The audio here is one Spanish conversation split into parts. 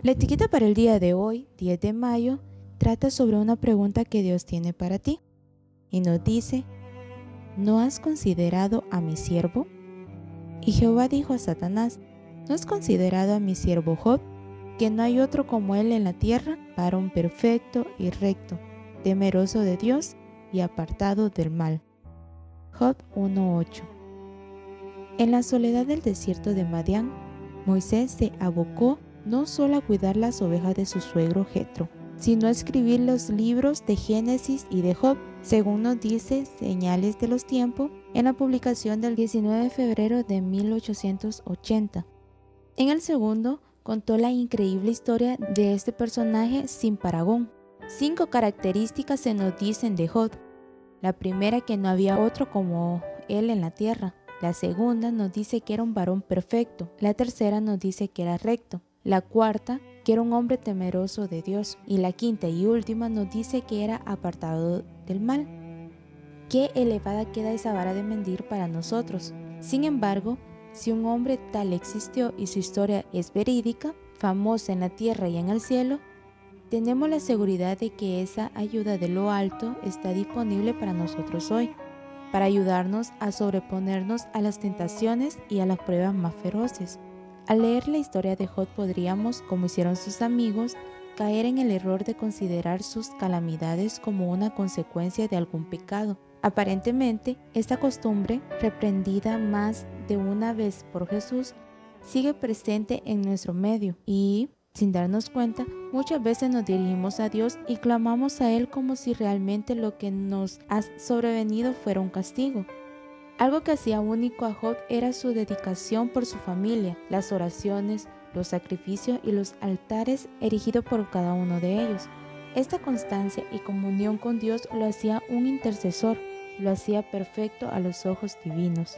La etiqueta para el día de hoy, 10 de mayo, trata sobre una pregunta que Dios tiene para ti. Y nos dice, ¿no has considerado a mi siervo? Y Jehová dijo a Satanás, ¿no has considerado a mi siervo Job? Que no hay otro como él en la tierra, un perfecto y recto, temeroso de Dios y apartado del mal. Job 1.8 En la soledad del desierto de Madián, Moisés se abocó no solo a cuidar las ovejas de su suegro Jetro, sino a escribir los libros de Génesis y de Job, según nos dice Señales de los Tiempos en la publicación del 19 de febrero de 1880. En el segundo, contó la increíble historia de este personaje sin paragón. Cinco características se nos dicen de Job. La primera que no había otro como él en la tierra. La segunda nos dice que era un varón perfecto. La tercera nos dice que era recto. La cuarta, que era un hombre temeroso de Dios. Y la quinta y última nos dice que era apartado del mal. Qué elevada queda esa vara de mentir para nosotros. Sin embargo, si un hombre tal existió y su historia es verídica, famosa en la tierra y en el cielo, tenemos la seguridad de que esa ayuda de lo alto está disponible para nosotros hoy, para ayudarnos a sobreponernos a las tentaciones y a las pruebas más feroces. Al leer la historia de Job podríamos, como hicieron sus amigos, caer en el error de considerar sus calamidades como una consecuencia de algún pecado. Aparentemente, esta costumbre, reprendida más de una vez por Jesús, sigue presente en nuestro medio y, sin darnos cuenta, muchas veces nos dirigimos a Dios y clamamos a Él como si realmente lo que nos ha sobrevenido fuera un castigo. Algo que hacía único a Job era su dedicación por su familia, las oraciones, los sacrificios y los altares erigidos por cada uno de ellos. Esta constancia y comunión con Dios lo hacía un intercesor, lo hacía perfecto a los ojos divinos.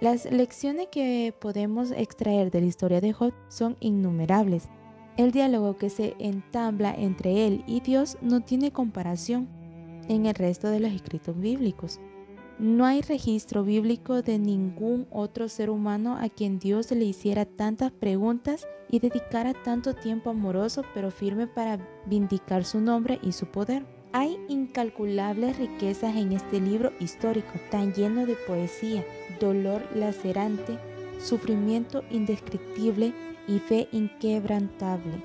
Las lecciones que podemos extraer de la historia de Job son innumerables. El diálogo que se entabla entre él y Dios no tiene comparación en el resto de los escritos bíblicos. No hay registro bíblico de ningún otro ser humano a quien Dios le hiciera tantas preguntas y dedicara tanto tiempo amoroso pero firme para vindicar su nombre y su poder. Hay incalculables riquezas en este libro histórico, tan lleno de poesía, dolor lacerante, sufrimiento indescriptible y fe inquebrantable.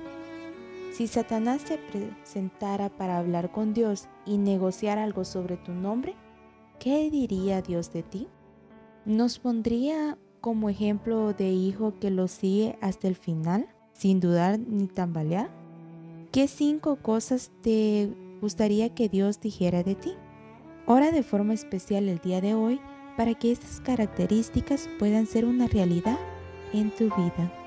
Si Satanás se presentara para hablar con Dios y negociar algo sobre tu nombre, ¿qué diría Dios de ti? ¿Nos pondría como ejemplo de hijo que lo sigue hasta el final, sin dudar ni tambalear? ¿Qué cinco cosas te gustaría que Dios dijera de ti? Ora de forma especial el día de hoy para que estas características puedan ser una realidad en tu vida.